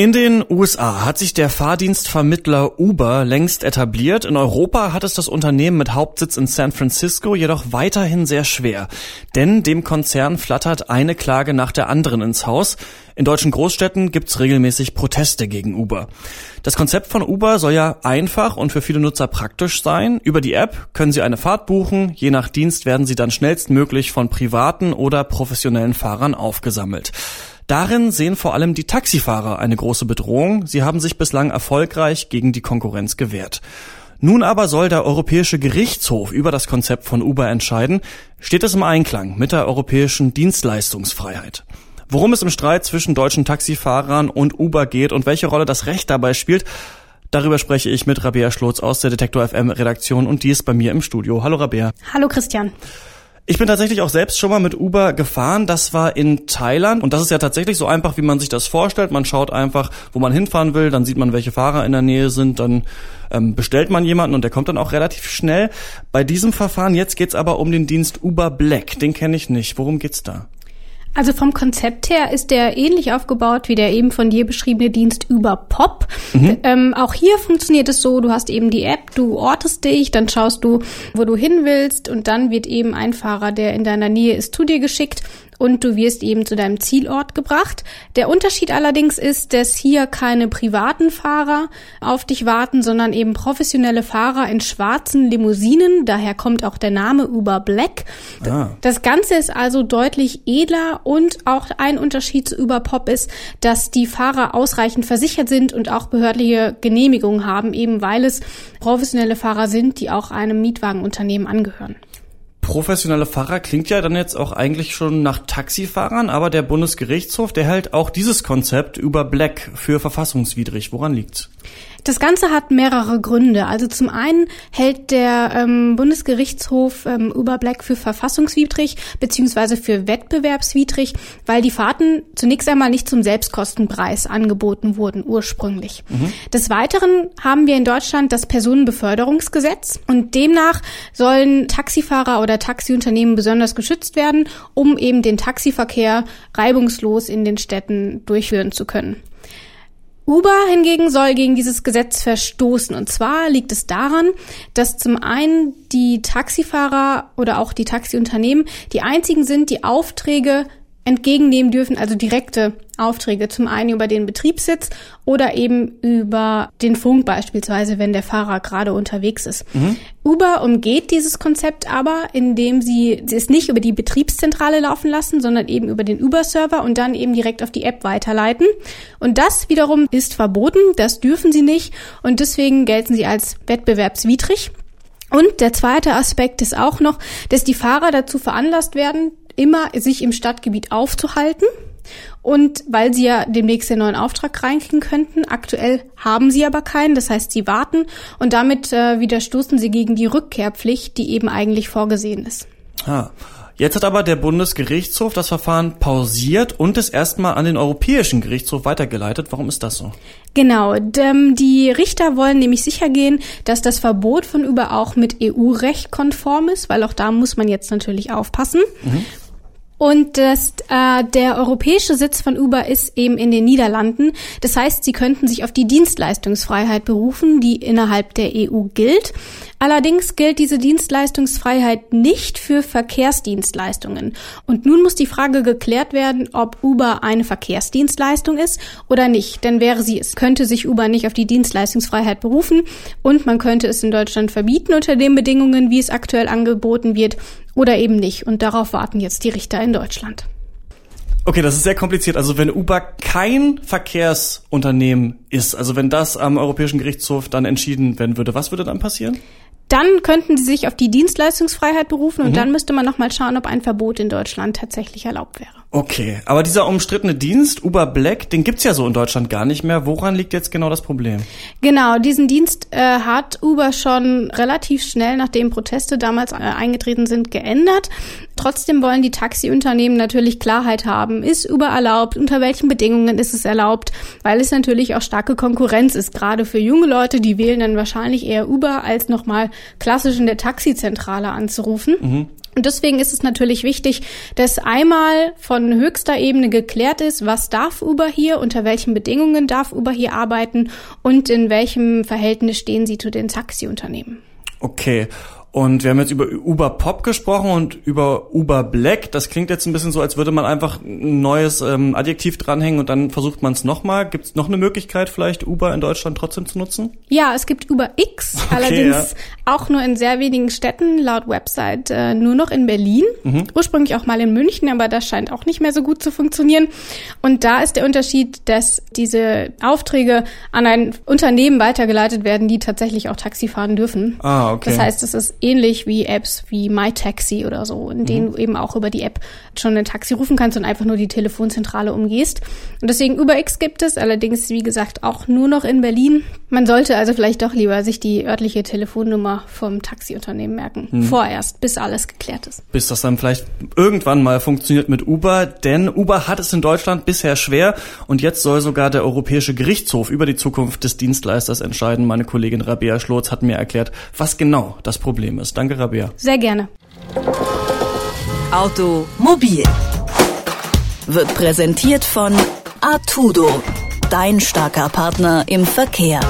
In den USA hat sich der Fahrdienstvermittler Uber längst etabliert. In Europa hat es das Unternehmen mit Hauptsitz in San Francisco jedoch weiterhin sehr schwer. Denn dem Konzern flattert eine Klage nach der anderen ins Haus. In deutschen Großstädten gibt's regelmäßig Proteste gegen Uber. Das Konzept von Uber soll ja einfach und für viele Nutzer praktisch sein. Über die App können Sie eine Fahrt buchen. Je nach Dienst werden Sie dann schnellstmöglich von privaten oder professionellen Fahrern aufgesammelt. Darin sehen vor allem die Taxifahrer eine große Bedrohung. Sie haben sich bislang erfolgreich gegen die Konkurrenz gewehrt. Nun aber soll der Europäische Gerichtshof über das Konzept von Uber entscheiden. Steht es im Einklang mit der europäischen Dienstleistungsfreiheit? Worum es im Streit zwischen deutschen Taxifahrern und Uber geht und welche Rolle das Recht dabei spielt, darüber spreche ich mit Rabea Schlotz aus der Detektor FM Redaktion und die ist bei mir im Studio. Hallo Rabea. Hallo Christian. Ich bin tatsächlich auch selbst schon mal mit Uber gefahren. Das war in Thailand und das ist ja tatsächlich so einfach, wie man sich das vorstellt. Man schaut einfach, wo man hinfahren will, dann sieht man, welche Fahrer in der Nähe sind, dann ähm, bestellt man jemanden und der kommt dann auch relativ schnell. Bei diesem Verfahren jetzt geht's aber um den Dienst Uber Black. Den kenne ich nicht. Worum geht's da? Also vom Konzept her ist der ähnlich aufgebaut wie der eben von dir beschriebene Dienst über Pop. Mhm. Ähm, auch hier funktioniert es so, du hast eben die App, du ortest dich, dann schaust du, wo du hin willst und dann wird eben ein Fahrer, der in deiner Nähe ist, zu dir geschickt und du wirst eben zu deinem Zielort gebracht. Der Unterschied allerdings ist, dass hier keine privaten Fahrer auf dich warten, sondern eben professionelle Fahrer in schwarzen Limousinen. Daher kommt auch der Name Uber Black. Ah. Das Ganze ist also deutlich edler und auch ein Unterschied zu Uber Pop ist, dass die Fahrer ausreichend versichert sind und auch behördliche Genehmigungen haben, eben weil es professionelle Fahrer sind, die auch einem Mietwagenunternehmen angehören professionelle Fahrer klingt ja dann jetzt auch eigentlich schon nach Taxifahrern, aber der Bundesgerichtshof, der hält auch dieses Konzept über Black für verfassungswidrig. Woran liegt's? Das Ganze hat mehrere Gründe. Also zum einen hält der ähm, Bundesgerichtshof ähm, Uber Black für verfassungswidrig beziehungsweise für wettbewerbswidrig, weil die Fahrten zunächst einmal nicht zum Selbstkostenpreis angeboten wurden ursprünglich. Mhm. Des Weiteren haben wir in Deutschland das Personenbeförderungsgesetz und demnach sollen Taxifahrer oder Taxiunternehmen besonders geschützt werden, um eben den Taxiverkehr reibungslos in den Städten durchführen zu können. Uber hingegen soll gegen dieses Gesetz verstoßen. Und zwar liegt es daran, dass zum einen die Taxifahrer oder auch die Taxiunternehmen die einzigen sind, die Aufträge entgegennehmen dürfen, also direkte Aufträge, zum einen über den Betriebssitz oder eben über den Funk beispielsweise, wenn der Fahrer gerade unterwegs ist. Mhm. Uber umgeht dieses Konzept aber, indem sie es nicht über die Betriebszentrale laufen lassen, sondern eben über den Uber-Server und dann eben direkt auf die App weiterleiten. Und das wiederum ist verboten, das dürfen sie nicht und deswegen gelten sie als wettbewerbswidrig. Und der zweite Aspekt ist auch noch, dass die Fahrer dazu veranlasst werden, immer sich im Stadtgebiet aufzuhalten. Und weil sie ja demnächst den neuen Auftrag reinkriegen könnten, aktuell haben sie aber keinen, das heißt, sie warten und damit äh, widerstoßen sie gegen die Rückkehrpflicht, die eben eigentlich vorgesehen ist. Ah. Jetzt hat aber der Bundesgerichtshof das Verfahren pausiert und es erstmal an den Europäischen Gerichtshof weitergeleitet. Warum ist das so? Genau, die Richter wollen nämlich sicher gehen, dass das Verbot von Uber auch mit EU-Recht konform ist, weil auch da muss man jetzt natürlich aufpassen. Mhm. Und das, äh, der europäische Sitz von Uber ist eben in den Niederlanden. Das heißt, sie könnten sich auf die Dienstleistungsfreiheit berufen, die innerhalb der EU gilt. Allerdings gilt diese Dienstleistungsfreiheit nicht für Verkehrsdienstleistungen. Und nun muss die Frage geklärt werden, ob Uber eine Verkehrsdienstleistung ist oder nicht. Denn wäre sie es, könnte sich Uber nicht auf die Dienstleistungsfreiheit berufen und man könnte es in Deutschland verbieten unter den Bedingungen, wie es aktuell angeboten wird oder eben nicht. Und darauf warten jetzt die Richter in Deutschland. Okay, das ist sehr kompliziert. Also wenn Uber kein Verkehrsunternehmen ist, also wenn das am Europäischen Gerichtshof dann entschieden werden würde, was würde dann passieren? Dann könnten sie sich auf die Dienstleistungsfreiheit berufen und mhm. dann müsste man nochmal schauen, ob ein Verbot in Deutschland tatsächlich erlaubt wäre. Okay, aber dieser umstrittene Dienst, Uber Black, den gibt's ja so in Deutschland gar nicht mehr. Woran liegt jetzt genau das Problem? Genau, diesen Dienst äh, hat Uber schon relativ schnell, nachdem Proteste damals äh, eingetreten sind, geändert. Trotzdem wollen die Taxiunternehmen natürlich Klarheit haben. Ist Uber erlaubt? Unter welchen Bedingungen ist es erlaubt? Weil es natürlich auch starke Konkurrenz ist. Gerade für junge Leute, die wählen dann wahrscheinlich eher Uber, als nochmal klassisch in der Taxizentrale anzurufen. Mhm. Und deswegen ist es natürlich wichtig, dass einmal von höchster Ebene geklärt ist, was darf Uber hier, unter welchen Bedingungen darf Uber hier arbeiten und in welchem Verhältnis stehen sie zu den Taxiunternehmen. Okay. Und wir haben jetzt über Uber Pop gesprochen und über Uber Black. Das klingt jetzt ein bisschen so, als würde man einfach ein neues ähm, Adjektiv dranhängen und dann versucht man es nochmal. Gibt es noch eine Möglichkeit, vielleicht Uber in Deutschland trotzdem zu nutzen? Ja, es gibt Uber X, okay, allerdings ja. auch nur in sehr wenigen Städten, laut Website äh, nur noch in Berlin. Mhm. Ursprünglich auch mal in München, aber das scheint auch nicht mehr so gut zu funktionieren. Und da ist der Unterschied, dass diese Aufträge an ein Unternehmen weitergeleitet werden, die tatsächlich auch Taxi fahren dürfen. Ah, okay. Das heißt, es ist ähnlich wie Apps wie MyTaxi oder so, in denen mhm. du eben auch über die App schon ein Taxi rufen kannst und einfach nur die Telefonzentrale umgehst. Und deswegen UberX gibt es, allerdings wie gesagt auch nur noch in Berlin. Man sollte also vielleicht doch lieber sich die örtliche Telefonnummer vom Taxiunternehmen merken. Mhm. Vorerst, bis alles geklärt ist. Bis das dann vielleicht irgendwann mal funktioniert mit Uber, denn Uber hat es in Deutschland bisher schwer und jetzt soll sogar der Europäische Gerichtshof über die Zukunft des Dienstleisters entscheiden. Meine Kollegin Rabea Schlotz hat mir erklärt, was genau das Problem ist. Danke, Rabea. Sehr gerne. Automobil wird präsentiert von Artudo, dein starker Partner im Verkehr.